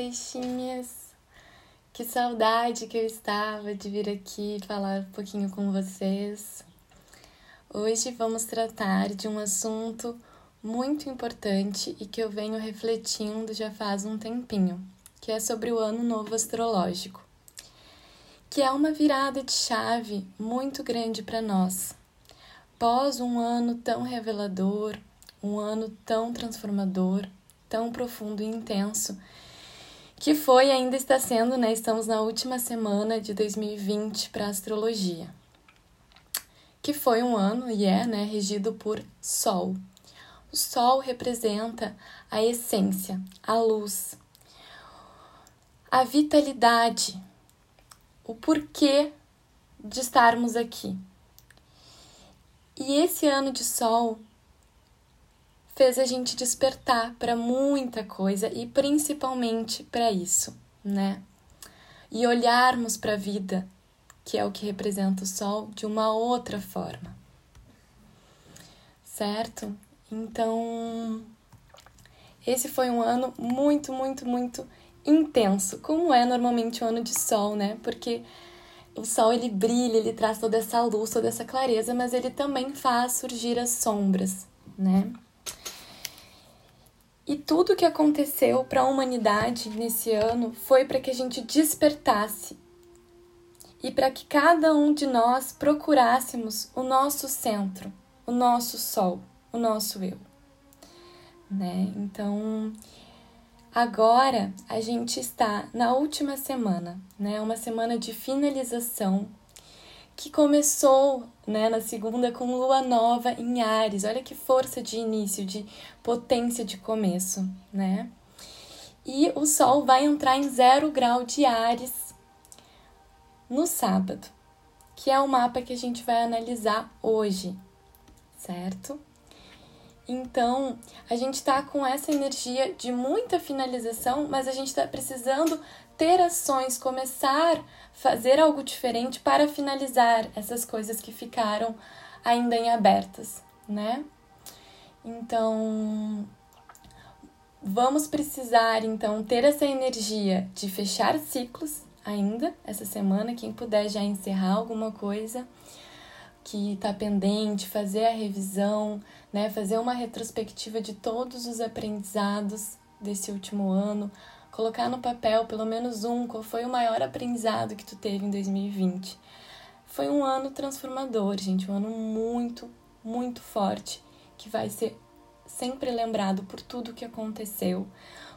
peixinhas! Que saudade que eu estava de vir aqui falar um pouquinho com vocês. Hoje vamos tratar de um assunto muito importante e que eu venho refletindo já faz um tempinho, que é sobre o Ano Novo Astrológico, que é uma virada de chave muito grande para nós. Pós um ano tão revelador, um ano tão transformador, tão profundo e intenso, que foi e ainda está sendo, né? Estamos na última semana de 2020 para astrologia. Que foi um ano e é, né, regido por Sol. O Sol representa a essência, a luz, a vitalidade, o porquê de estarmos aqui. E esse ano de Sol fez a gente despertar para muita coisa e principalmente para isso, né? E olharmos para a vida, que é o que representa o sol, de uma outra forma. Certo? Então, esse foi um ano muito, muito, muito intenso, como é normalmente o ano de sol, né? Porque o sol ele brilha, ele traz toda essa luz, toda essa clareza, mas ele também faz surgir as sombras, né? E tudo que aconteceu para a humanidade nesse ano foi para que a gente despertasse e para que cada um de nós procurássemos o nosso centro, o nosso sol, o nosso eu. Né? Então, agora a gente está na última semana, né? Uma semana de finalização que começou né, na segunda com lua nova em Ares. Olha que força de início, de potência de começo, né? E o Sol vai entrar em zero grau de Ares no sábado, que é o mapa que a gente vai analisar hoje, certo? Então, a gente está com essa energia de muita finalização, mas a gente está precisando ter ações, começar a fazer algo diferente para finalizar essas coisas que ficaram ainda em abertas, né? Então, vamos precisar então ter essa energia de fechar ciclos ainda essa semana, quem puder já encerrar alguma coisa que está pendente, fazer a revisão, né, fazer uma retrospectiva de todos os aprendizados desse último ano, colocar no papel pelo menos um qual foi o maior aprendizado que tu teve em 2020. Foi um ano transformador, gente, um ano muito, muito forte, que vai ser sempre lembrado por tudo que aconteceu,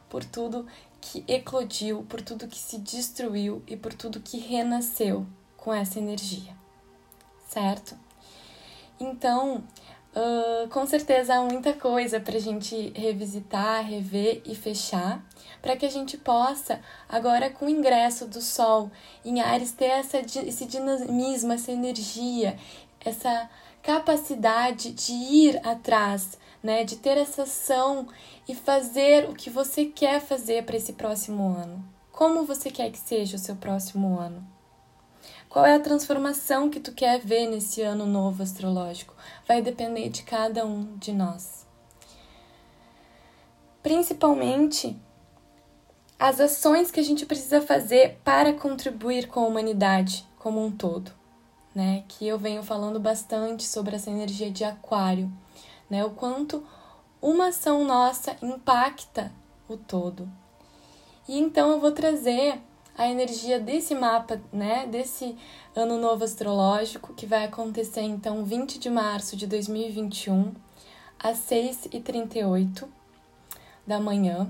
por tudo que eclodiu, por tudo que se destruiu e por tudo que renasceu com essa energia, certo? Então, Uh, com certeza há muita coisa para a gente revisitar, rever e fechar, para que a gente possa, agora com o ingresso do Sol em Ares, ter essa, esse dinamismo, essa energia, essa capacidade de ir atrás, né? de ter essa ação e fazer o que você quer fazer para esse próximo ano. Como você quer que seja o seu próximo ano? Qual é a transformação que tu quer ver nesse ano novo astrológico? Vai depender de cada um de nós. Principalmente as ações que a gente precisa fazer para contribuir com a humanidade como um todo, né? Que eu venho falando bastante sobre essa energia de aquário, né? O quanto uma ação nossa impacta o todo. E então eu vou trazer a energia desse mapa, né, desse ano novo astrológico, que vai acontecer então 20 de março de 2021, às 6h38 da manhã,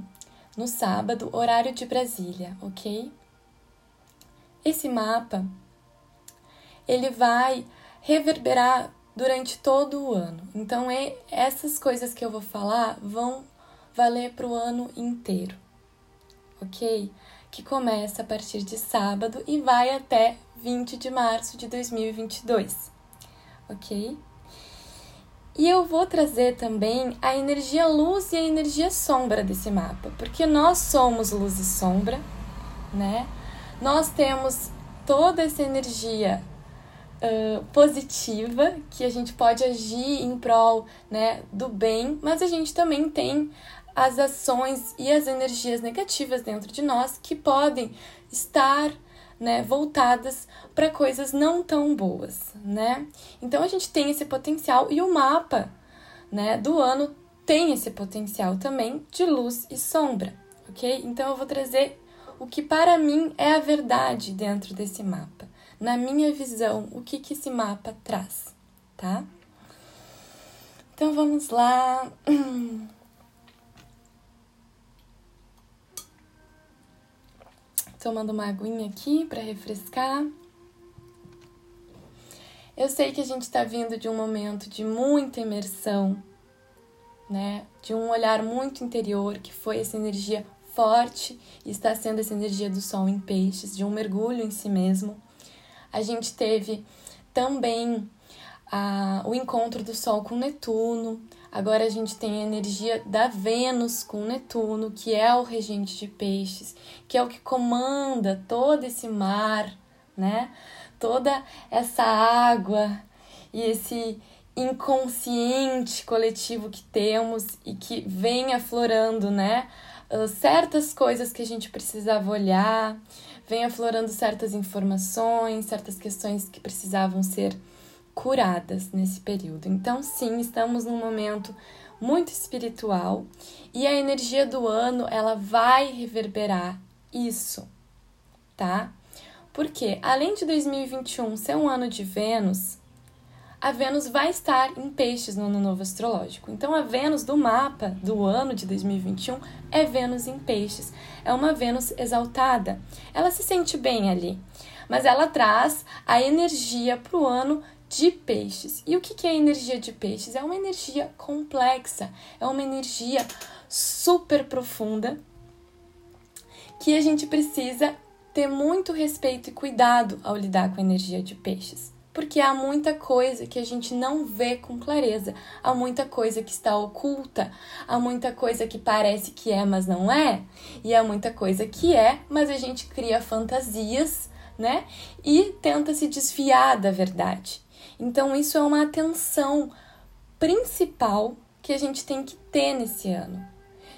no sábado, horário de Brasília, ok? Esse mapa, ele vai reverberar durante todo o ano. Então, essas coisas que eu vou falar vão valer para o ano inteiro, ok? que começa a partir de sábado e vai até 20 de março de 2022, ok? E eu vou trazer também a energia luz e a energia sombra desse mapa, porque nós somos luz e sombra, né? Nós temos toda essa energia uh, positiva que a gente pode agir em prol né, do bem, mas a gente também tem as ações e as energias negativas dentro de nós que podem estar né, voltadas para coisas não tão boas, né? Então a gente tem esse potencial e o mapa, né, do ano tem esse potencial também de luz e sombra, ok? Então eu vou trazer o que para mim é a verdade dentro desse mapa, na minha visão, o que que esse mapa traz, tá? Então vamos lá. Tomando uma aguinha aqui para refrescar. Eu sei que a gente está vindo de um momento de muita imersão, né? De um olhar muito interior, que foi essa energia forte e está sendo essa energia do sol em peixes, de um mergulho em si mesmo. A gente teve também o encontro do Sol com Netuno. Agora a gente tem a energia da Vênus com Netuno, que é o regente de peixes, que é o que comanda todo esse mar, né? Toda essa água e esse inconsciente coletivo que temos e que vem aflorando, né? Uh, certas coisas que a gente precisava olhar, vem aflorando certas informações, certas questões que precisavam ser curadas nesse período. Então, sim, estamos num momento muito espiritual e a energia do ano ela vai reverberar isso, tá? Porque além de 2021 ser um ano de Vênus, a Vênus vai estar em peixes no ano novo astrológico. Então a Vênus do mapa do ano de 2021 é Vênus em peixes. É uma Vênus exaltada. Ela se sente bem ali, mas ela traz a energia para o ano de peixes. E o que é a energia de peixes? É uma energia complexa, é uma energia super profunda que a gente precisa ter muito respeito e cuidado ao lidar com a energia de peixes. Porque há muita coisa que a gente não vê com clareza, há muita coisa que está oculta, há muita coisa que parece que é, mas não é, e há muita coisa que é, mas a gente cria fantasias, né? E tenta se desviar da verdade. Então, isso é uma atenção principal que a gente tem que ter nesse ano,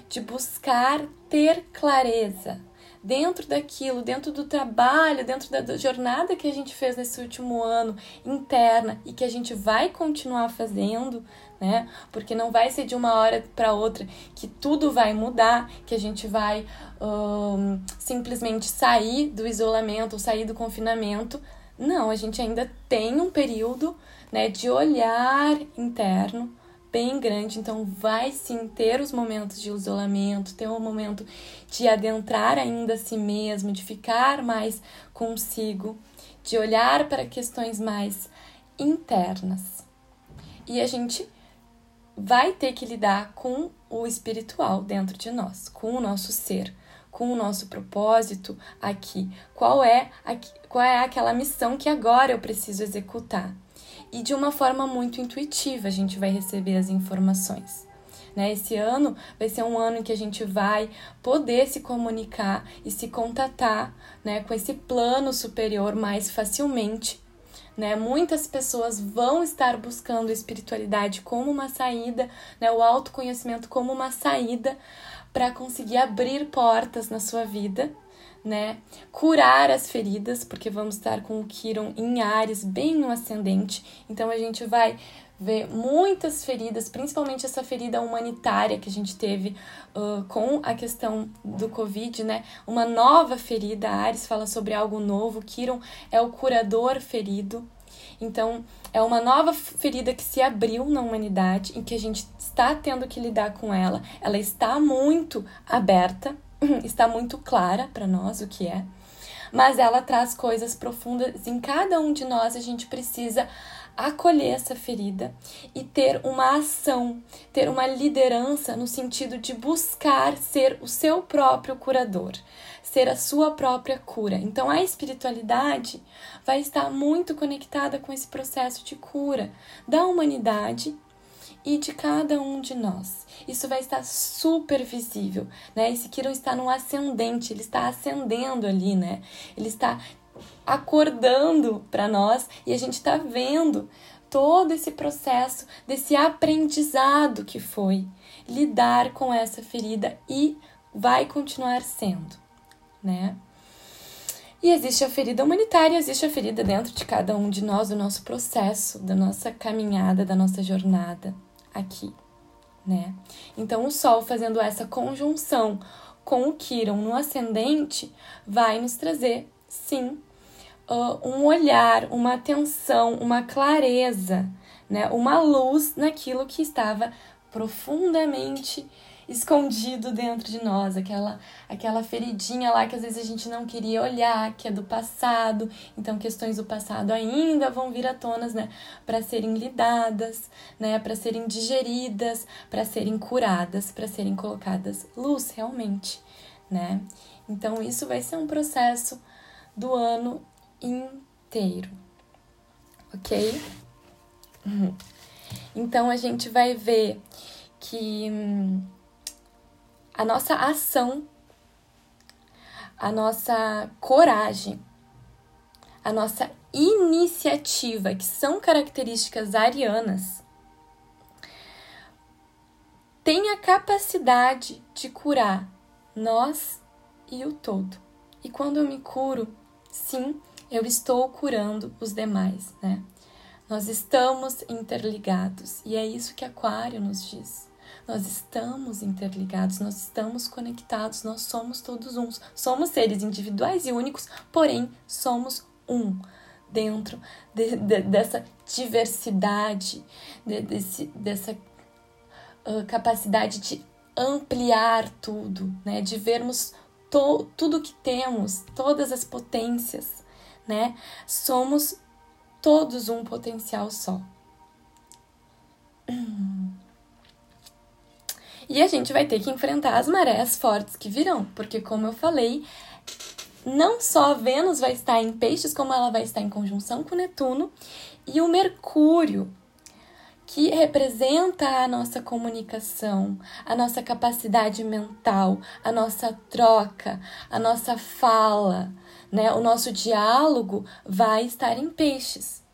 de buscar ter clareza dentro daquilo, dentro do trabalho, dentro da jornada que a gente fez nesse último ano interna e que a gente vai continuar fazendo, né? Porque não vai ser de uma hora para outra que tudo vai mudar, que a gente vai um, simplesmente sair do isolamento, sair do confinamento não, a gente ainda tem um período né, de olhar interno bem grande, então vai sim ter os momentos de isolamento, ter um momento de adentrar ainda a si mesmo, de ficar mais consigo, de olhar para questões mais internas. E a gente vai ter que lidar com o espiritual dentro de nós, com o nosso ser com o nosso propósito aqui. Qual é, qual é aquela missão que agora eu preciso executar? E de uma forma muito intuitiva a gente vai receber as informações. Né? Esse ano vai ser um ano em que a gente vai poder se comunicar e se contatar né, com esse plano superior mais facilmente. Né? Muitas pessoas vão estar buscando a espiritualidade como uma saída, né? o autoconhecimento como uma saída para conseguir abrir portas na sua vida, né? Curar as feridas, porque vamos estar com o Kiron em Ares bem no ascendente. Então a gente vai ver muitas feridas, principalmente essa ferida humanitária que a gente teve uh, com a questão do Covid, né? Uma nova ferida. Ares fala sobre algo novo. Kiron é o curador ferido. Então, é uma nova ferida que se abriu na humanidade, em que a gente está tendo que lidar com ela. Ela está muito aberta, está muito clara para nós o que é, mas ela traz coisas profundas em cada um de nós. A gente precisa acolher essa ferida e ter uma ação, ter uma liderança no sentido de buscar ser o seu próprio curador, ser a sua própria cura. Então a espiritualidade vai estar muito conectada com esse processo de cura da humanidade e de cada um de nós. Isso vai estar super visível, né? Esse Kiron está no ascendente, ele está ascendendo ali, né? Ele está acordando para nós e a gente está vendo todo esse processo desse aprendizado que foi lidar com essa ferida e vai continuar sendo, né? E existe a ferida humanitária, existe a ferida dentro de cada um de nós, do nosso processo, da nossa caminhada, da nossa jornada aqui, né? Então, o Sol fazendo essa conjunção com o Quiron no ascendente vai nos trazer, sim, uh, um olhar, uma atenção, uma clareza, né? Uma luz naquilo que estava profundamente escondido dentro de nós, aquela aquela feridinha lá que às vezes a gente não queria olhar, que é do passado. Então questões do passado ainda vão vir à tona, né, para serem lidadas, né, para serem digeridas, para serem curadas, para serem colocadas luz realmente, né? Então isso vai ser um processo do ano inteiro. OK? Uhum. Então a gente vai ver que hum, a nossa ação, a nossa coragem, a nossa iniciativa, que são características arianas, tem a capacidade de curar nós e o todo. E quando eu me curo, sim, eu estou curando os demais, né? Nós estamos interligados e é isso que Aquário nos diz. Nós estamos interligados, nós estamos conectados, nós somos todos uns. Somos seres individuais e únicos, porém somos um dentro de, de, dessa diversidade, de, desse, dessa uh, capacidade de ampliar tudo, né? De vermos to, tudo que temos, todas as potências, né? Somos todos um potencial só. E a gente vai ter que enfrentar as marés fortes que virão, porque, como eu falei, não só Vênus vai estar em Peixes, como ela vai estar em conjunção com Netuno e o Mercúrio, que representa a nossa comunicação, a nossa capacidade mental, a nossa troca, a nossa fala, né? O nosso diálogo vai estar em Peixes.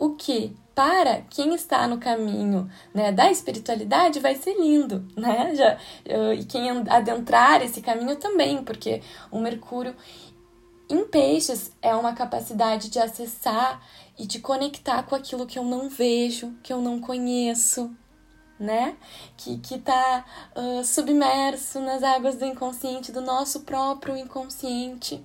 O que para quem está no caminho né, da espiritualidade vai ser lindo, né? Já, e quem adentrar esse caminho também, porque o Mercúrio em peixes é uma capacidade de acessar e de conectar com aquilo que eu não vejo, que eu não conheço, né? Que, que uh, submerso nas águas do inconsciente, do nosso próprio inconsciente.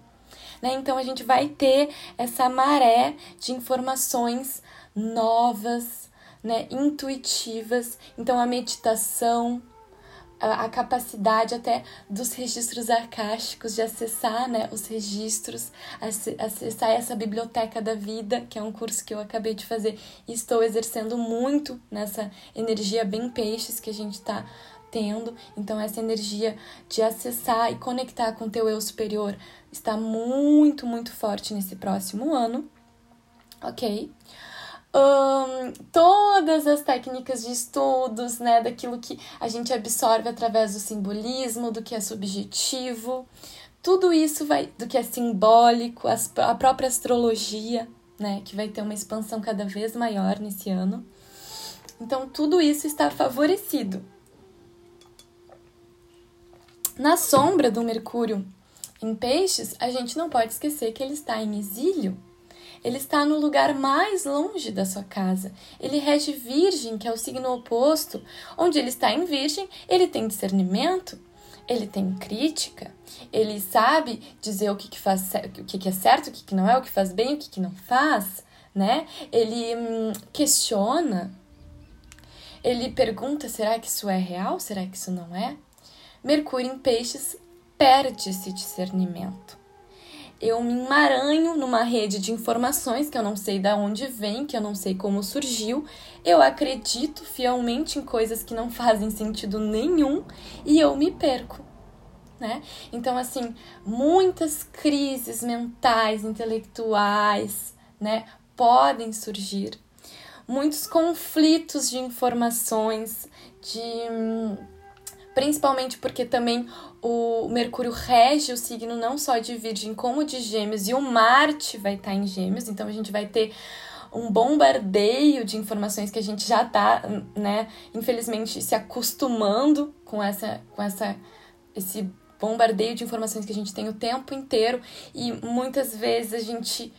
Né? Então a gente vai ter essa maré de informações novas, né, intuitivas. Então a meditação, a, a, capacidade até dos registros arcásticos de acessar, né, os registros, acessar essa biblioteca da vida, que é um curso que eu acabei de fazer e estou exercendo muito nessa energia bem peixes que a gente está tendo. Então essa energia de acessar e conectar com o teu eu superior está muito, muito forte nesse próximo ano. OK? um, todas as técnicas de estudos, né, daquilo que a gente absorve através do simbolismo, do que é subjetivo, tudo isso vai, do que é simbólico, as, a própria astrologia, né, que vai ter uma expansão cada vez maior nesse ano. Então, tudo isso está favorecido. Na sombra do Mercúrio em Peixes, a gente não pode esquecer que ele está em exílio ele está no lugar mais longe da sua casa. Ele rege Virgem, que é o signo oposto. Onde ele está em Virgem, ele tem discernimento, ele tem crítica, ele sabe dizer o que, que, faz, o que, que é certo, o que, que não é, o que faz bem, o que, que não faz, né? Ele hum, questiona, ele pergunta: será que isso é real? Será que isso não é? Mercúrio em Peixes perde esse discernimento eu me emaranho numa rede de informações que eu não sei de onde vem, que eu não sei como surgiu. Eu acredito fielmente em coisas que não fazem sentido nenhum e eu me perco. Né? Então, assim, muitas crises mentais, intelectuais, né, podem surgir. Muitos conflitos de informações, de hum, principalmente porque também o Mercúrio rege o signo não só de Virgem como de Gêmeos e o Marte vai estar em Gêmeos, então a gente vai ter um bombardeio de informações que a gente já tá, né, infelizmente se acostumando com essa com essa esse bombardeio de informações que a gente tem o tempo inteiro e muitas vezes a gente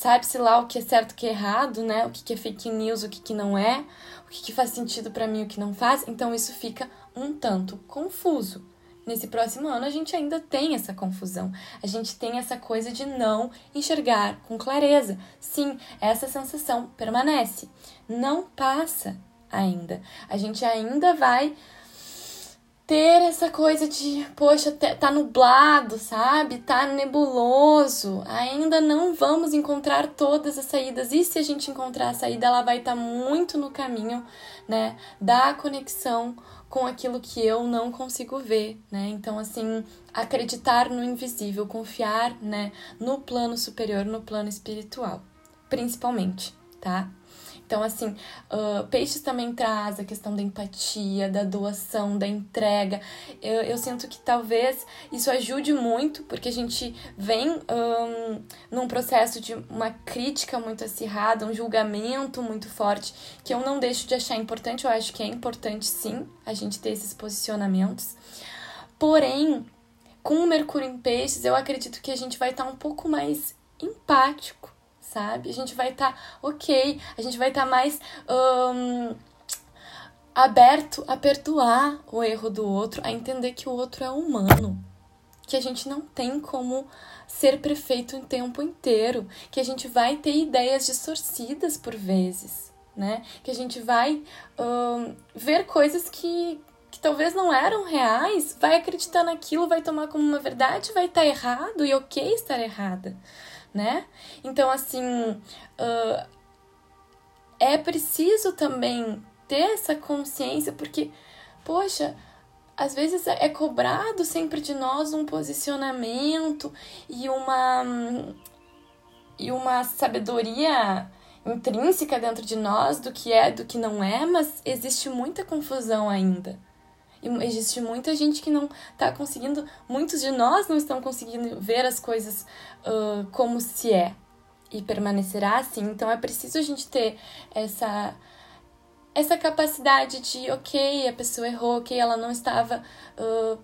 sabe-se lá o que é certo o que é errado, né? O que é fake news, o que não é, o que faz sentido para mim, o que não faz. Então isso fica um tanto confuso. Nesse próximo ano a gente ainda tem essa confusão. A gente tem essa coisa de não enxergar com clareza. Sim, essa sensação permanece. Não passa ainda. A gente ainda vai ter essa coisa de, poxa, tá nublado, sabe? Tá nebuloso. Ainda não vamos encontrar todas as saídas. E se a gente encontrar a saída, ela vai estar tá muito no caminho, né, da conexão com aquilo que eu não consigo ver, né? Então, assim, acreditar no invisível, confiar, né, no plano superior, no plano espiritual, principalmente, tá? Então, assim, uh, Peixes também traz a questão da empatia, da doação, da entrega. Eu, eu sinto que talvez isso ajude muito, porque a gente vem um, num processo de uma crítica muito acirrada, um julgamento muito forte, que eu não deixo de achar importante. Eu acho que é importante, sim, a gente ter esses posicionamentos. Porém, com o Mercúrio em Peixes, eu acredito que a gente vai estar um pouco mais empático sabe? A gente vai estar tá, ok, a gente vai estar tá mais um, aberto a perdoar o erro do outro, a entender que o outro é humano, que a gente não tem como ser perfeito o tempo inteiro, que a gente vai ter ideias distorcidas por vezes, né? Que a gente vai um, ver coisas que, que talvez não eram reais, vai acreditar naquilo, vai tomar como uma verdade, vai estar tá errado e ok estar errada né? Então, assim, uh, é preciso também ter essa consciência, porque, poxa, às vezes é cobrado sempre de nós um posicionamento e uma e uma sabedoria intrínseca dentro de nós do que é, do que não é, mas existe muita confusão ainda. E existe muita gente que não está conseguindo, muitos de nós não estão conseguindo ver as coisas uh, como se é e permanecerá assim. Então é preciso a gente ter essa essa capacidade de, ok, a pessoa errou, ok, ela não estava uh,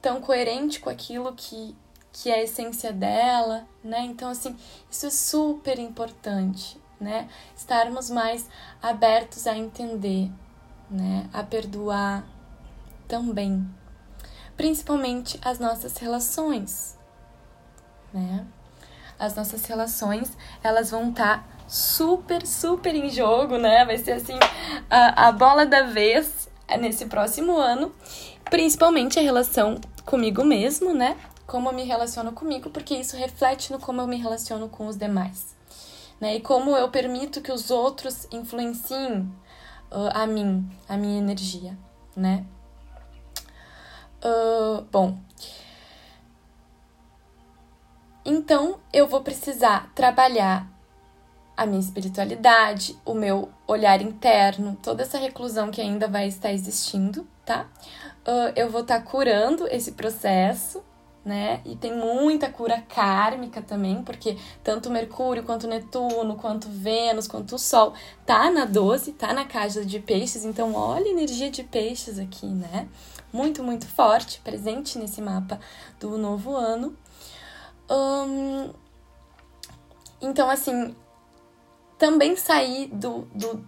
tão coerente com aquilo que, que é a essência dela, né? Então, assim, isso é super importante, né? Estarmos mais abertos a entender, né? A perdoar, também, principalmente as nossas relações, né? As nossas relações, elas vão estar tá super, super em jogo, né? Vai ser assim a, a bola da vez nesse próximo ano, principalmente a relação comigo mesmo, né? Como eu me relaciono comigo, porque isso reflete no como eu me relaciono com os demais, né? E como eu permito que os outros influenciem uh, a mim, a minha energia, né? Uh, bom. Então, eu vou precisar trabalhar a minha espiritualidade, o meu olhar interno, toda essa reclusão que ainda vai estar existindo, tá? Uh, eu vou estar tá curando esse processo, né? E tem muita cura kármica também, porque tanto Mercúrio, quanto Netuno, quanto Vênus, quanto o Sol tá na 12, tá na casa de peixes, então olha a energia de peixes aqui, né? muito, muito forte, presente nesse mapa do novo ano. Um, então, assim, também sair do, do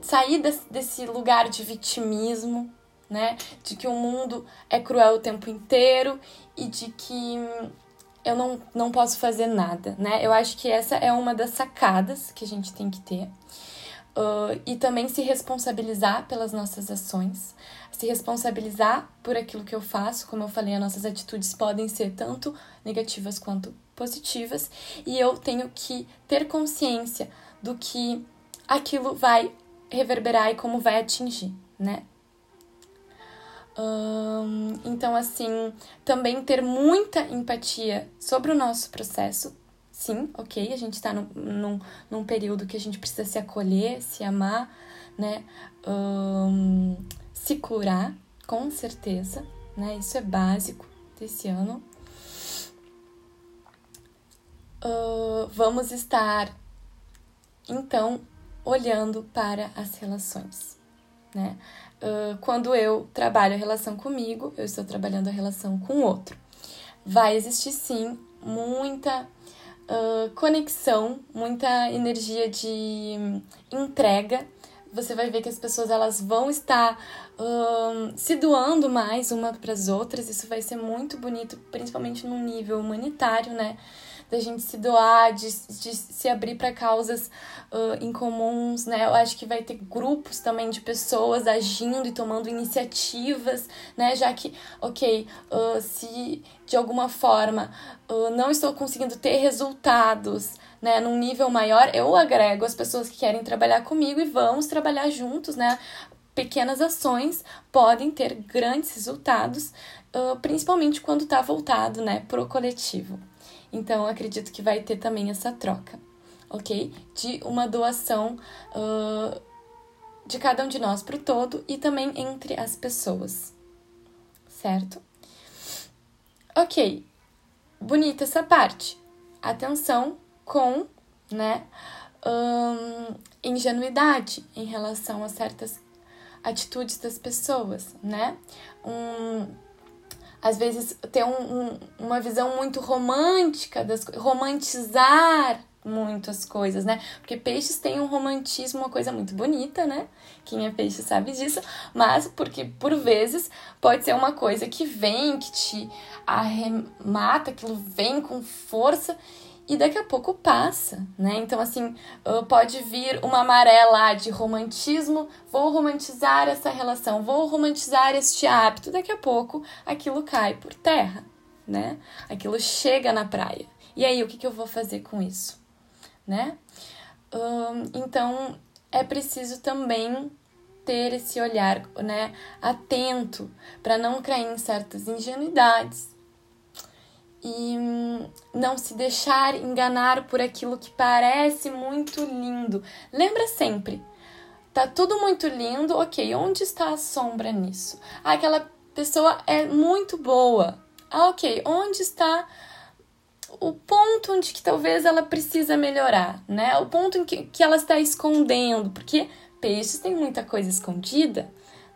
sair desse lugar de vitimismo, né? De que o mundo é cruel o tempo inteiro e de que eu não, não posso fazer nada, né? Eu acho que essa é uma das sacadas que a gente tem que ter. Uh, e também se responsabilizar pelas nossas ações se responsabilizar por aquilo que eu faço. Como eu falei, as nossas atitudes podem ser tanto negativas quanto positivas, e eu tenho que ter consciência do que aquilo vai reverberar e como vai atingir, né? Então, assim, também ter muita empatia sobre o nosso processo. Sim, ok, a gente está num, num, num período que a gente precisa se acolher, se amar, né? Se curar, com certeza, né? Isso é básico desse ano. Uh, vamos estar então olhando para as relações, né? Uh, quando eu trabalho a relação comigo, eu estou trabalhando a relação com o outro. Vai existir sim muita uh, conexão, muita energia de entrega. Você vai ver que as pessoas elas vão estar uh, se doando mais uma para as outras. Isso vai ser muito bonito, principalmente no nível humanitário, né? Da gente se doar, de, de se abrir para causas uh, incomuns, né? Eu acho que vai ter grupos também de pessoas agindo e tomando iniciativas, né? Já que, ok, uh, se de alguma forma uh, não estou conseguindo ter resultados, né, num nível maior, eu agrego as pessoas que querem trabalhar comigo e vamos trabalhar juntos, né? Pequenas ações podem ter grandes resultados, uh, principalmente quando está voltado, né, pro coletivo. Então, acredito que vai ter também essa troca, ok? De uma doação uh, de cada um de nós para o todo e também entre as pessoas, certo? Ok, bonita essa parte. Atenção com, né, um, ingenuidade em relação a certas atitudes das pessoas, né? Um, às vezes ter um, um, uma visão muito romântica das romantizar muito as coisas, né? Porque peixes têm um romantismo, uma coisa muito bonita, né? Quem é peixe sabe disso, mas porque por vezes pode ser uma coisa que vem, que te arremata, aquilo vem com força e daqui a pouco passa, né? Então, assim, pode vir uma maré lá de romantismo, vou romantizar essa relação, vou romantizar este hábito, daqui a pouco aquilo cai por terra, né? Aquilo chega na praia. E aí, o que, que eu vou fazer com isso, né? então, é preciso também ter esse olhar, né, atento para não cair em certas ingenuidades, e não se deixar enganar por aquilo que parece muito lindo. Lembra sempre, tá tudo muito lindo, ok, onde está a sombra nisso? Ah, aquela pessoa é muito boa. Ah, ok, onde está o ponto onde que talvez ela precisa melhorar, né? O ponto em que, que ela está escondendo, porque peixes tem muita coisa escondida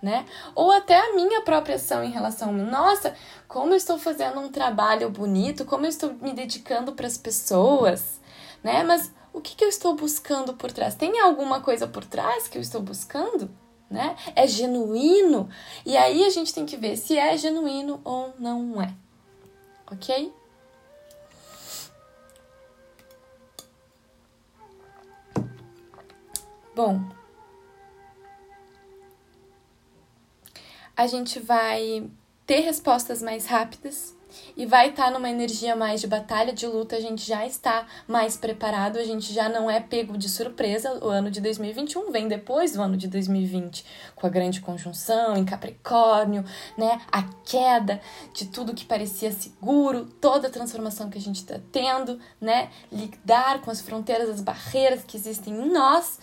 né? Ou até a minha própria ação em relação a mim. Nossa, como eu estou fazendo um trabalho bonito, como eu estou me dedicando para as pessoas, né? Mas o que, que eu estou buscando por trás? Tem alguma coisa por trás que eu estou buscando? Né? É genuíno? E aí a gente tem que ver se é genuíno ou não é. Ok? Bom, a gente vai ter respostas mais rápidas e vai estar tá numa energia mais de batalha, de luta, a gente já está mais preparado, a gente já não é pego de surpresa. O ano de 2021 vem depois do ano de 2020, com a grande conjunção em Capricórnio, né? A queda de tudo que parecia seguro, toda a transformação que a gente está tendo, né? Lidar com as fronteiras, as barreiras que existem em nós,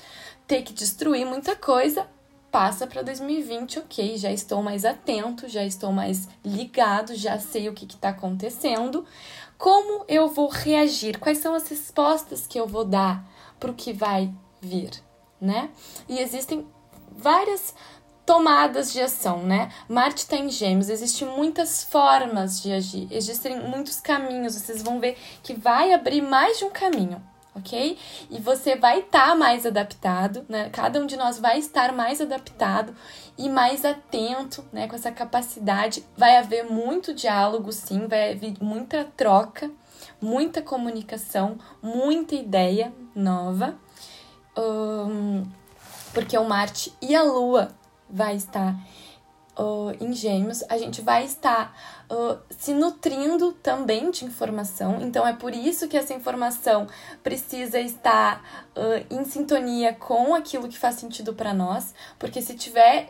ter que destruir muita coisa passa para 2020, ok, já estou mais atento, já estou mais ligado, já sei o que está acontecendo. Como eu vou reagir? Quais são as respostas que eu vou dar para o que vai vir, né? E existem várias tomadas de ação, né? Marte está em Gêmeos, existem muitas formas de agir, existem muitos caminhos. Vocês vão ver que vai abrir mais de um caminho ok? E você vai estar tá mais adaptado, né? Cada um de nós vai estar mais adaptado e mais atento, né? Com essa capacidade. Vai haver muito diálogo, sim, vai haver muita troca, muita comunicação, muita ideia nova. Um, porque o Marte e a Lua vai estar uh, em Gêmeos, a gente vai estar uh, se nutrindo também de informação. Então, é por isso que essa informação precisa estar uh, em sintonia com aquilo que faz sentido para nós, porque se tiver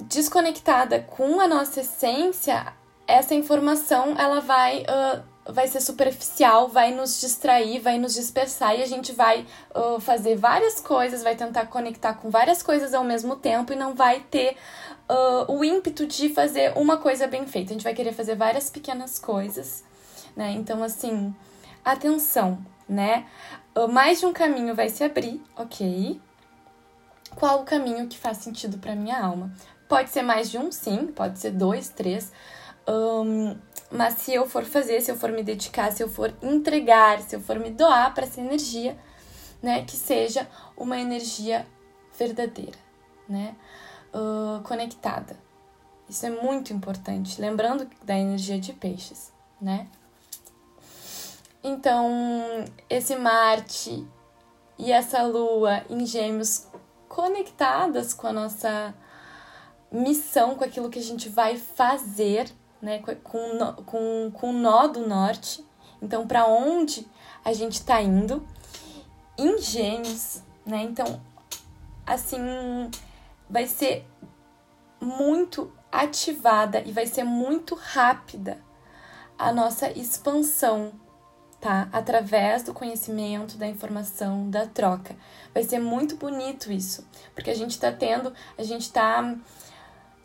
desconectada com a nossa essência, essa informação ela vai vai ser superficial, vai nos distrair, vai nos dispersar e a gente vai uh, fazer várias coisas, vai tentar conectar com várias coisas ao mesmo tempo e não vai ter uh, o ímpeto de fazer uma coisa bem feita. A gente vai querer fazer várias pequenas coisas, né? Então, assim, atenção, né? Ah, mais de um caminho vai se abrir, ok? Qual o caminho que faz sentido para minha alma? Pode ser mais de um, sim, pode ser dois, três. Um, mas se eu for fazer, se eu for me dedicar, se eu for entregar, se eu for me doar para essa energia, né, que seja uma energia verdadeira, né, uh, conectada. Isso é muito importante. Lembrando da energia de peixes, né? Então, esse Marte e essa Lua em Gêmeos conectadas com a nossa missão, com aquilo que a gente vai fazer, né? Com, com, com o nó do norte. Então, para onde a gente está indo? Em Gêmeos, né? Então, assim, vai ser muito ativada e vai ser muito rápida a nossa expansão, tá? Através do conhecimento, da informação, da troca. Vai ser muito bonito isso, porque a gente tá tendo, a gente tá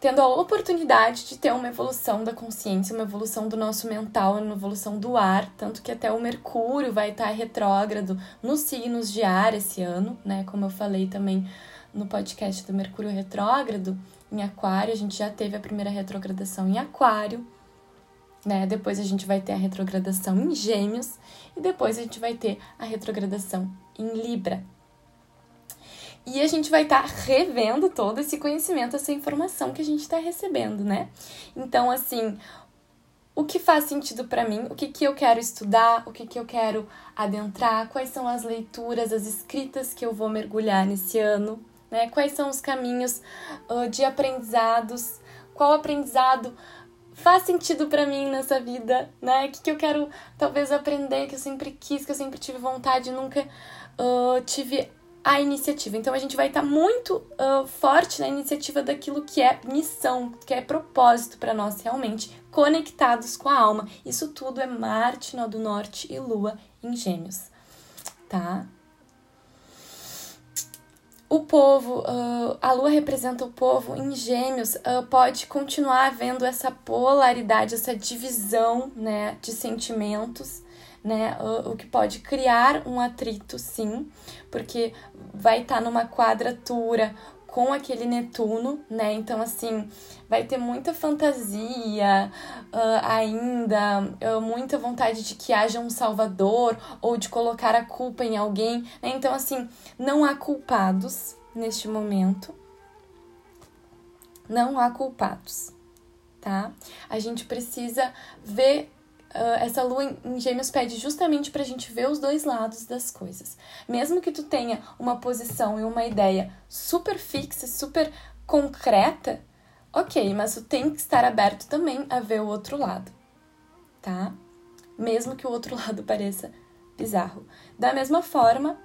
tendo a oportunidade de ter uma evolução da consciência, uma evolução do nosso mental, uma evolução do ar, tanto que até o Mercúrio vai estar retrógrado nos signos de ar esse ano, né? Como eu falei também no podcast do Mercúrio retrógrado, em Aquário, a gente já teve a primeira retrogradação em Aquário, né? Depois a gente vai ter a retrogradação em Gêmeos e depois a gente vai ter a retrogradação em Libra. E a gente vai estar tá revendo todo esse conhecimento, essa informação que a gente está recebendo, né? Então, assim, o que faz sentido para mim, o que, que eu quero estudar, o que, que eu quero adentrar, quais são as leituras, as escritas que eu vou mergulhar nesse ano, né? Quais são os caminhos uh, de aprendizados? Qual aprendizado faz sentido para mim nessa vida, né? O que, que eu quero talvez aprender, que eu sempre quis, que eu sempre tive vontade nunca uh, tive a iniciativa. Então a gente vai estar tá muito uh, forte na iniciativa daquilo que é missão, que é propósito para nós realmente, conectados com a alma. Isso tudo é Marte, Nó do Norte e Lua em Gêmeos, tá? o povo, uh, a lua representa o povo em gêmeos, uh, pode continuar havendo essa polaridade, essa divisão né, de sentimentos, né, uh, o que pode criar um atrito, sim, porque vai estar tá numa quadratura com aquele Netuno, né? Então, assim, vai ter muita fantasia uh, ainda, uh, muita vontade de que haja um salvador ou de colocar a culpa em alguém, né? Então, assim, não há culpados neste momento. Não há culpados, tá? A gente precisa ver essa lua em gêmeos pede justamente para a gente ver os dois lados das coisas. Mesmo que tu tenha uma posição e uma ideia super fixa, super concreta, ok, mas tu tem que estar aberto também a ver o outro lado, tá? Mesmo que o outro lado pareça bizarro. Da mesma forma,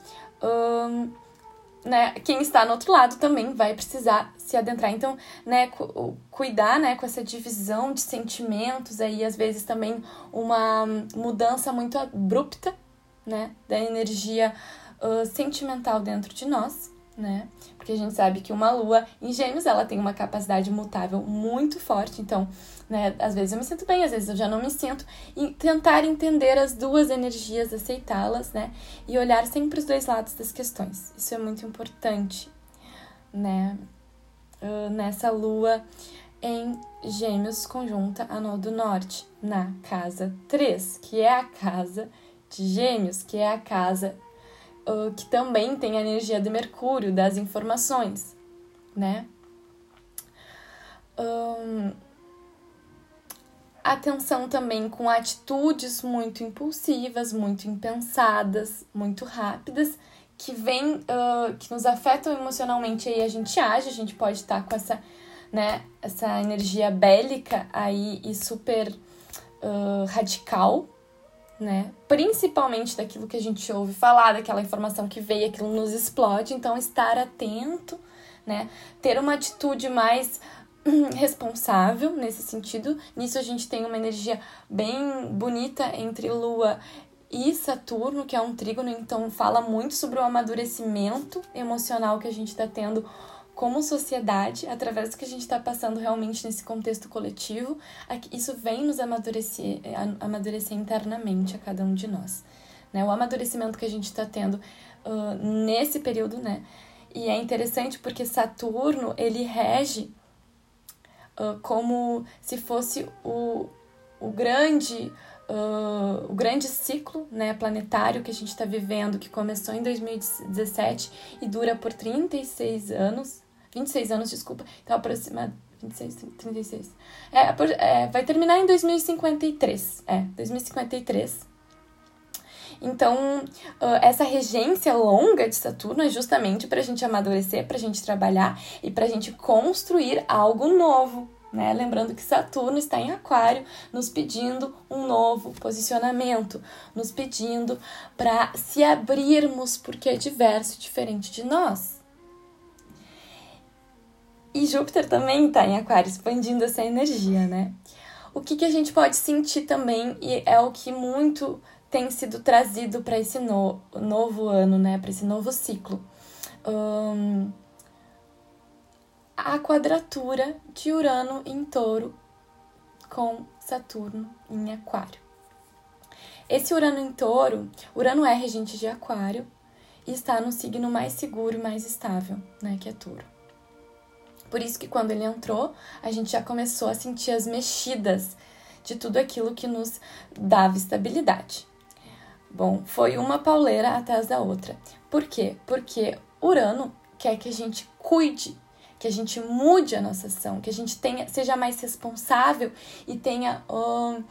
né, quem está no outro lado também vai precisar se adentrar. Então, né, cu cuidar, né, com essa divisão de sentimentos aí, às vezes também uma mudança muito abrupta, né, da energia uh, sentimental dentro de nós, né? Porque a gente sabe que uma lua em Gêmeos, ela tem uma capacidade mutável muito forte, então né? Às vezes eu me sinto bem, às vezes eu já não me sinto. E tentar entender as duas energias, aceitá-las, né? E olhar sempre os dois lados das questões. Isso é muito importante, né? Uh, nessa lua em Gêmeos conjunta a Nó do Norte, na casa 3, que é a casa de Gêmeos, que é a casa uh, que também tem a energia de Mercúrio, das informações, né? Um, atenção também com atitudes muito impulsivas, muito impensadas, muito rápidas, que vem, uh, que nos afetam emocionalmente aí a gente age, a gente pode estar com essa, né, essa energia bélica aí e super uh, radical, né? Principalmente daquilo que a gente ouve falar, daquela informação que veio, aquilo nos explode, então estar atento, né? Ter uma atitude mais responsável nesse sentido. Nisso a gente tem uma energia bem bonita entre Lua e Saturno, que é um trígono, então fala muito sobre o amadurecimento emocional que a gente está tendo como sociedade, através do que a gente está passando realmente nesse contexto coletivo. Isso vem nos amadurecer, amadurecer internamente a cada um de nós, né? O amadurecimento que a gente está tendo uh, nesse período, né? E é interessante porque Saturno, ele rege uh, como se fosse o, o grande uh, o grande ciclo né, planetário que a gente está vivendo, que começou em 2017 e dura por 36 anos, 26 anos, desculpa, então aproximado 26, 36. É, é, vai terminar em 2053. É, 2053. Então, uh, essa regência longa de Saturno é justamente para a gente amadurecer, para a gente trabalhar e para a gente construir algo novo. Né? Lembrando que Saturno está em Aquário, nos pedindo um novo posicionamento, nos pedindo para se abrirmos, porque é diverso, diferente de nós. E Júpiter também está em Aquário, expandindo essa energia, né? O que, que a gente pode sentir também, e é o que muito tem sido trazido para esse no, novo ano, né? Para esse novo ciclo. Um, a quadratura de Urano em touro com Saturno em Aquário. Esse Urano em touro, Urano é regente de Aquário e está no signo mais seguro e mais estável, né? Que é touro. Por isso que quando ele entrou, a gente já começou a sentir as mexidas de tudo aquilo que nos dava estabilidade. Bom, foi uma pauleira atrás da outra. Por quê? Porque Urano quer que a gente cuide, que a gente mude a nossa ação, que a gente tenha, seja mais responsável e tenha um,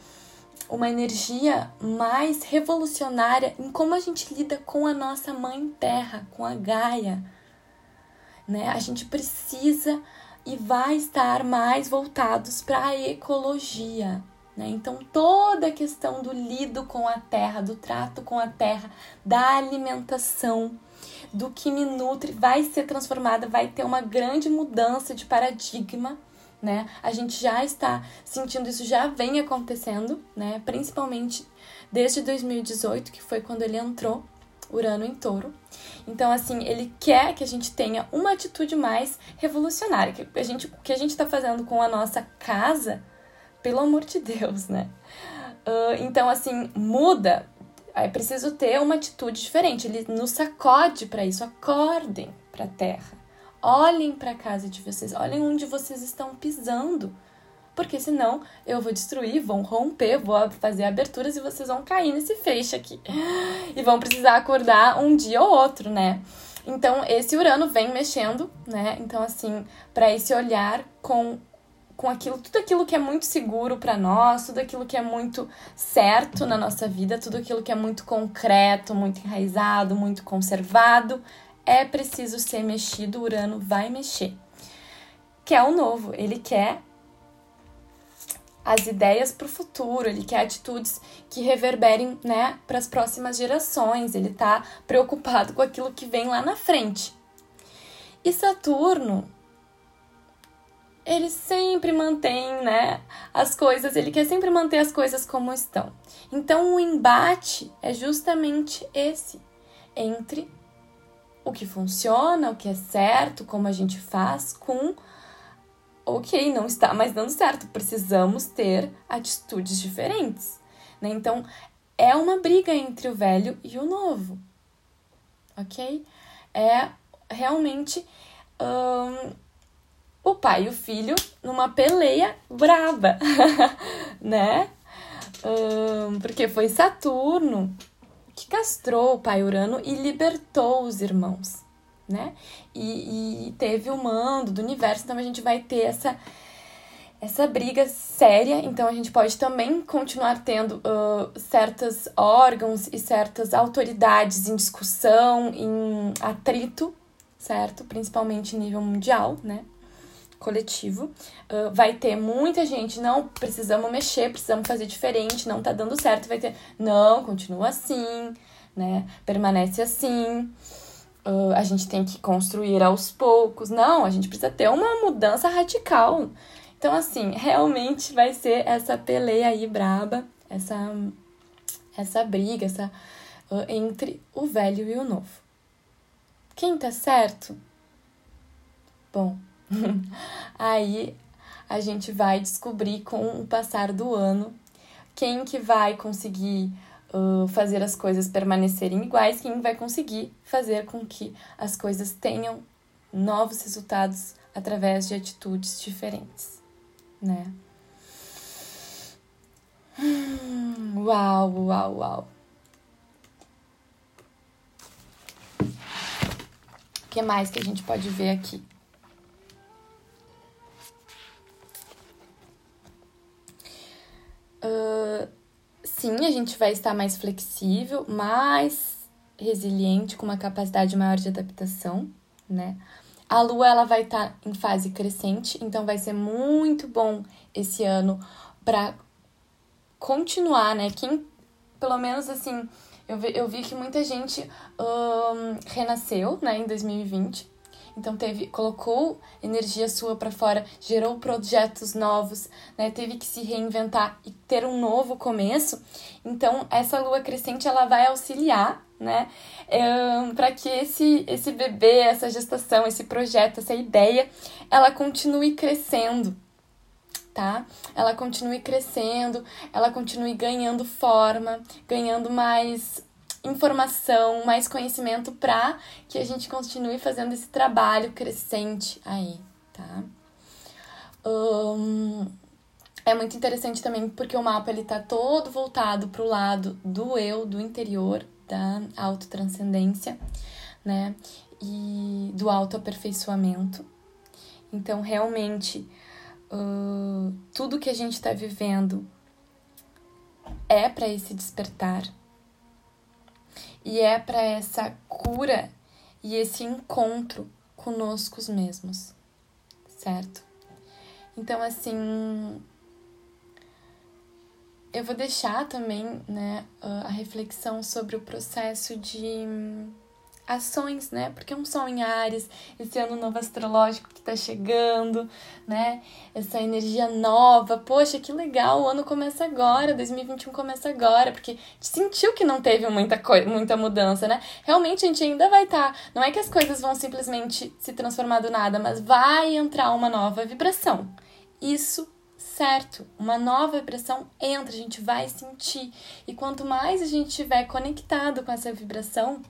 uma energia mais revolucionária em como a gente lida com a nossa mãe terra, com a Gaia. Né? A gente precisa e vai estar mais voltados para a ecologia. Né? Então, toda a questão do lido com a terra, do trato com a terra, da alimentação, do que me nutre, vai ser transformada, vai ter uma grande mudança de paradigma. Né? A gente já está sentindo isso, já vem acontecendo, né? principalmente desde 2018, que foi quando ele entrou, Urano em Touro. Então, assim, ele quer que a gente tenha uma atitude mais revolucionária, que a gente, que a gente está fazendo com a nossa casa pelo amor de Deus, né? Uh, então, assim, muda. É preciso ter uma atitude diferente. Ele nos sacode para isso. Acordem para a terra. Olhem para a casa de vocês. Olhem onde vocês estão pisando. Porque senão eu vou destruir, vão romper, vou fazer aberturas e vocês vão cair nesse feixe aqui. E vão precisar acordar um dia ou outro, né? Então, esse Urano vem mexendo, né? Então, assim, para esse olhar com com aquilo, tudo aquilo que é muito seguro para nós, tudo aquilo que é muito certo na nossa vida, tudo aquilo que é muito concreto, muito enraizado, muito conservado, é preciso ser mexido. O Urano vai mexer. Quer o novo, ele quer as ideias para o futuro, ele quer atitudes que reverberem, né, para as próximas gerações. Ele está preocupado com aquilo que vem lá na frente. E Saturno ele sempre mantém, né, as coisas, ele quer sempre manter as coisas como estão. Então o embate é justamente esse entre o que funciona, o que é certo, como a gente faz com OK, não está mais dando certo, precisamos ter atitudes diferentes, né? Então é uma briga entre o velho e o novo. OK? É realmente o pai e o filho numa peleia braba, né? Um, porque foi Saturno que castrou o pai Urano e libertou os irmãos, né? E, e teve o mando do universo, então a gente vai ter essa essa briga séria, então a gente pode também continuar tendo uh, certos órgãos e certas autoridades em discussão, em atrito, certo? Principalmente nível mundial, né? coletivo. Uh, vai ter muita gente, não, precisamos mexer, precisamos fazer diferente, não tá dando certo. Vai ter, não, continua assim, né? Permanece assim. Uh, a gente tem que construir aos poucos. Não, a gente precisa ter uma mudança radical. Então, assim, realmente vai ser essa peleia aí braba, essa, essa briga, essa, uh, entre o velho e o novo. Quem tá certo? Bom, Aí a gente vai descobrir com o passar do ano quem que vai conseguir uh, fazer as coisas permanecerem iguais, quem vai conseguir fazer com que as coisas tenham novos resultados através de atitudes diferentes, né? Hum, uau, uau, uau. O que mais que a gente pode ver aqui? Uh, sim, a gente vai estar mais flexível, mais resiliente, com uma capacidade maior de adaptação, né? A lua ela vai estar em fase crescente, então vai ser muito bom esse ano para continuar, né? Quem, pelo menos assim, eu vi, eu vi que muita gente renasceu, né, em 2020. Então teve, colocou energia sua para fora, gerou projetos novos, né? Teve que se reinventar e ter um novo começo. Então essa lua crescente ela vai auxiliar, né? Um, para que esse esse bebê, essa gestação, esse projeto, essa ideia, ela continue crescendo, tá? Ela continue crescendo, ela continue ganhando forma, ganhando mais informação, mais conhecimento para que a gente continue fazendo esse trabalho crescente aí, tá? Um, é muito interessante também porque o mapa ele tá todo voltado para o lado do eu, do interior, da autotranscendência, né? E do autoaperfeiçoamento. Então, realmente, uh, tudo que a gente está vivendo é para esse despertar e é para essa cura e esse encontro conosco mesmos, certo? Então, assim, eu vou deixar também, né, a reflexão sobre o processo de ações, né? Porque é um sol em Ares, esse ano novo astrológico que tá chegando, né? Essa energia nova. Poxa, que legal, o ano começa agora, 2021 começa agora, porque sentiu que não teve muita coisa, muita mudança, né? Realmente a gente ainda vai estar, tá, não é que as coisas vão simplesmente se transformar do nada, mas vai entrar uma nova vibração. Isso certo, uma nova vibração entra, a gente vai sentir. E quanto mais a gente estiver conectado com essa vibração,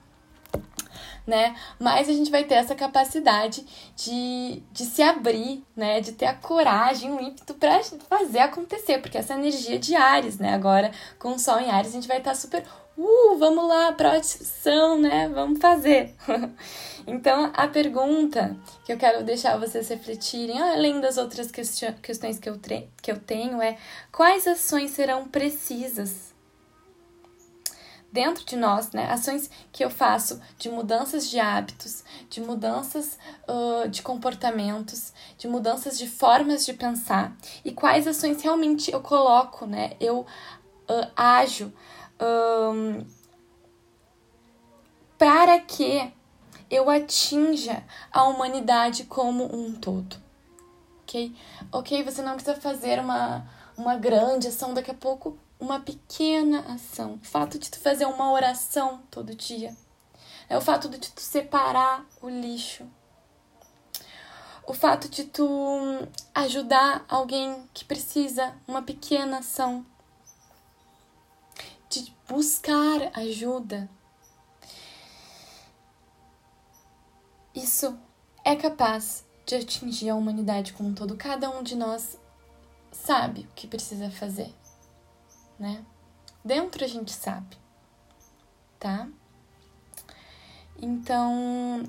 né? Mas a gente vai ter essa capacidade de, de se abrir, né? De ter a coragem, o ímpeto para fazer acontecer, porque essa energia de Ares, né? Agora, com o Sol em Ares, a gente vai estar tá super, uh, vamos lá, próxima né? Vamos fazer. então, a pergunta que eu quero deixar vocês refletirem, além das outras questões que eu, que eu tenho, é quais ações serão precisas dentro de nós, né? Ações que eu faço de mudanças de hábitos, de mudanças uh, de comportamentos, de mudanças de formas de pensar e quais ações realmente eu coloco, né? Eu uh, ajo um, para que eu atinja a humanidade como um todo, ok? Ok, você não precisa fazer uma, uma grande ação daqui a pouco uma pequena ação. O fato de tu fazer uma oração todo dia. É o fato de tu separar o lixo. O fato de tu ajudar alguém que precisa, uma pequena ação. De buscar ajuda. Isso é capaz de atingir a humanidade como um todo. Cada um de nós sabe o que precisa fazer né? Dentro a gente sabe, tá? Então,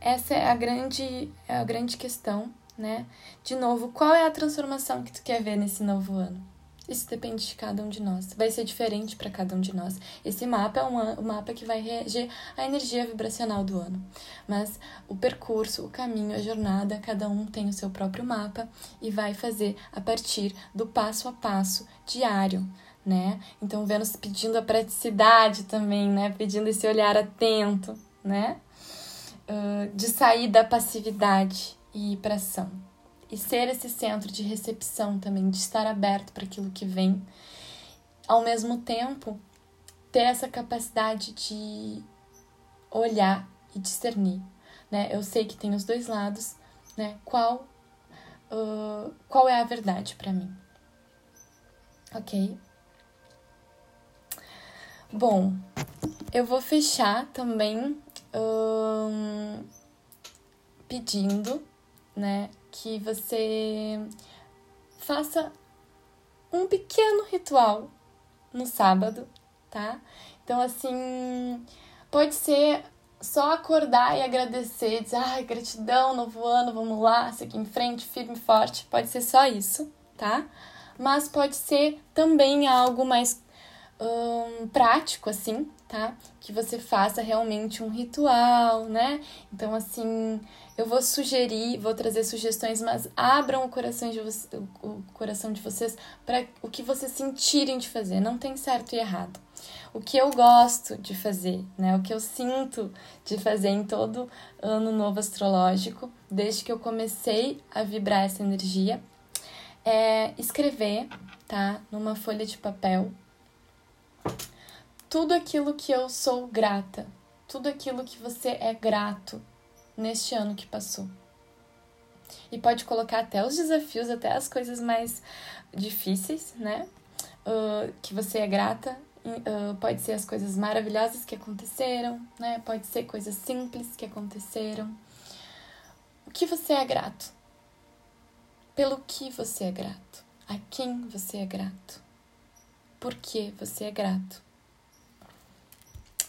essa é a grande, é a grande questão, né? De novo, qual é a transformação que tu quer ver nesse novo ano? Isso depende de cada um de nós. Vai ser diferente para cada um de nós. Esse mapa é um, um mapa que vai reger a energia vibracional do ano. Mas o percurso, o caminho, a jornada, cada um tem o seu próprio mapa e vai fazer a partir do passo a passo diário né? Então Vênus pedindo a praticidade também, né? Pedindo esse olhar atento, né? Uh, de sair da passividade e ir para ação. E ser esse centro de recepção também, de estar aberto para aquilo que vem. Ao mesmo tempo, ter essa capacidade de olhar e discernir, né? Eu sei que tem os dois lados, né? Qual uh, qual é a verdade para mim? Ok? Bom, eu vou fechar também pedindo, né, que você faça um pequeno ritual no sábado, tá? Então, assim, pode ser só acordar e agradecer, dizer, ai, gratidão, novo ano, vamos lá, seguir em frente, firme e forte. Pode ser só isso, tá? Mas pode ser também algo mais um, prático, assim, tá? Que você faça realmente um ritual, né? Então, assim, eu vou sugerir, vou trazer sugestões, mas abram o coração de, você, o coração de vocês para o que vocês sentirem de fazer. Não tem certo e errado. O que eu gosto de fazer, né? O que eu sinto de fazer em todo ano novo astrológico, desde que eu comecei a vibrar essa energia, é escrever, tá? Numa folha de papel, tudo aquilo que eu sou grata, tudo aquilo que você é grato neste ano que passou. E pode colocar até os desafios, até as coisas mais difíceis, né? Uh, que você é grata. Uh, pode ser as coisas maravilhosas que aconteceram, né? Pode ser coisas simples que aconteceram. O que você é grato? Pelo que você é grato? A quem você é grato? Por que você é grato?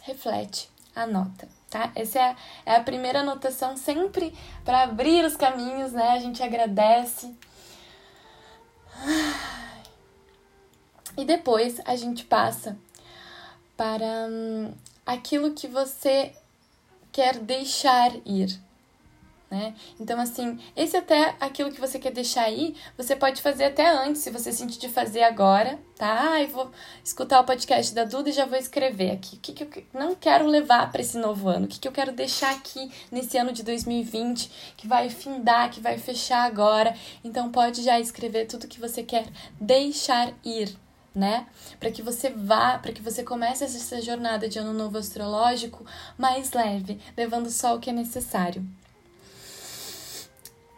Reflete, anota tá? Essa é a, é a primeira anotação sempre para abrir os caminhos, né? A gente agradece. E depois a gente passa para hum, aquilo que você quer deixar ir, né? Então, assim, esse até aquilo que você quer deixar aí, você pode fazer até antes, se você sentir de fazer agora, tá? Ah, eu vou escutar o podcast da Duda e já vou escrever aqui. O que, que eu não quero levar para esse novo ano? O que, que eu quero deixar aqui nesse ano de 2020, que vai findar, que vai fechar agora? Então, pode já escrever tudo que você quer deixar ir, né? Para que você vá, para que você comece essa jornada de ano novo astrológico mais leve, levando só o que é necessário.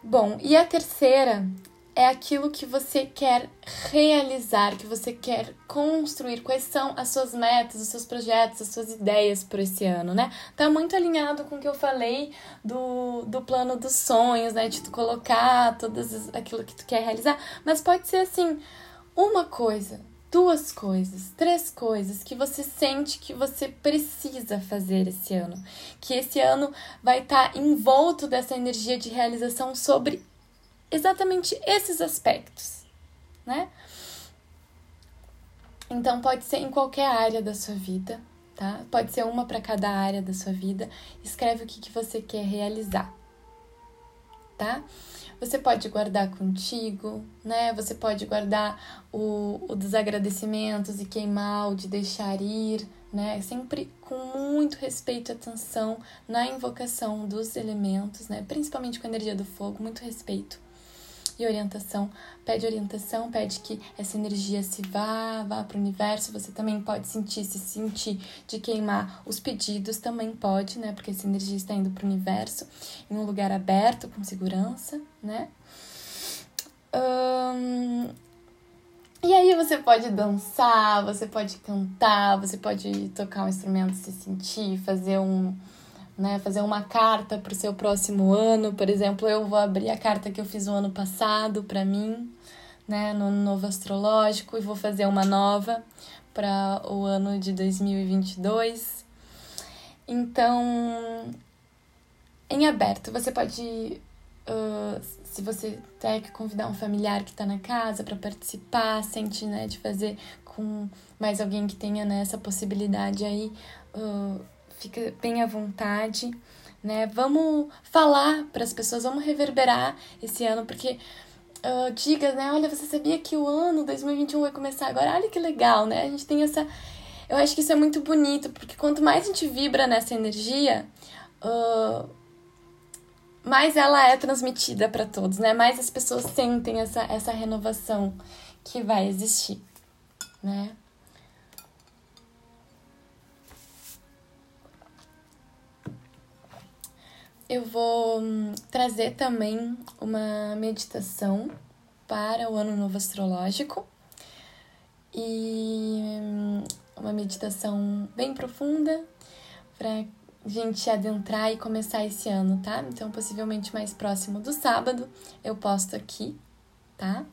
Bom, e a terceira é aquilo que você quer realizar, que você quer construir, quais são as suas metas, os seus projetos, as suas ideias para esse ano, né? Tá muito alinhado com o que eu falei do, do plano dos sonhos, né? De tu colocar todas aquilo que tu quer realizar, mas pode ser assim, uma coisa, duas coisas, três coisas que você sente que você precisa fazer esse ano. Que esse ano vai estar tá envolto dessa energia de realização sobre exatamente esses aspectos, né? Então pode ser em qualquer área da sua vida, tá? Pode ser uma para cada área da sua vida. Escreve o que, que você quer realizar, tá? Você pode guardar contigo, né? Você pode guardar o, o dos agradecimentos e queimar o de deixar ir, né? Sempre com muito respeito e atenção na invocação dos elementos, né? Principalmente com a energia do fogo, muito respeito e orientação. Pede orientação, pede que essa energia se vá, vá para o universo. Você também pode sentir, se sentir de queimar os pedidos, também pode, né? Porque essa energia está indo para o universo em um lugar aberto, com segurança, né? Hum, e aí você pode dançar, você pode cantar, você pode tocar um instrumento, se sentir, fazer um, né, fazer uma carta para o seu próximo ano. Por exemplo, eu vou abrir a carta que eu fiz o ano passado para mim, né, no novo astrológico, e vou fazer uma nova para o ano de 2022. Então, em aberto, você pode, uh, se você tem que convidar um familiar que está na casa para participar, sente, né, de fazer com mais alguém que tenha né, essa possibilidade aí. Uh, fica bem à vontade, né? Vamos falar para as pessoas, vamos reverberar esse ano, porque uh, diga, né? Olha, você sabia que o ano 2021 vai começar agora? Olha que legal, né? A gente tem essa. Eu acho que isso é muito bonito, porque quanto mais a gente vibra nessa energia, uh, mais ela é transmitida para todos, né? Mais as pessoas sentem essa, essa renovação que vai existir, né? Eu vou hum, trazer também uma meditação para o Ano Novo Astrológico e hum, uma meditação bem profunda para gente adentrar e começar esse ano, tá? Então, possivelmente mais próximo do sábado, eu posto aqui, tá?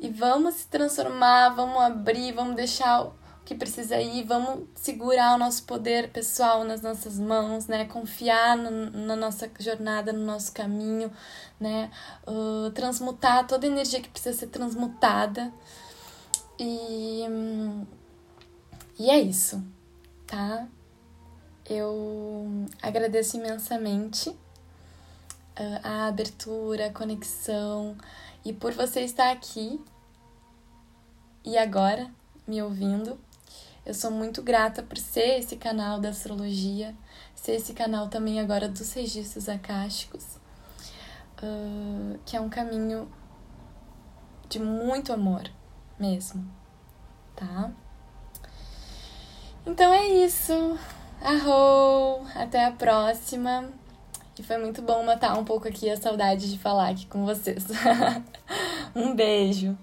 E vamos se transformar, vamos abrir, vamos deixar que precisa ir, vamos segurar o nosso poder pessoal nas nossas mãos, né? Confiar no, na nossa jornada, no nosso caminho, né? Uh, transmutar toda a energia que precisa ser transmutada. E, e é isso, tá? Eu agradeço imensamente uh, a abertura, a conexão e por você estar aqui e agora me ouvindo. Eu sou muito grata por ser esse canal da astrologia, ser esse canal também agora dos registros acásticos, uh, que é um caminho de muito amor mesmo, tá? Então é isso. Arrou! Até a próxima! E foi muito bom matar um pouco aqui a saudade de falar aqui com vocês. um beijo!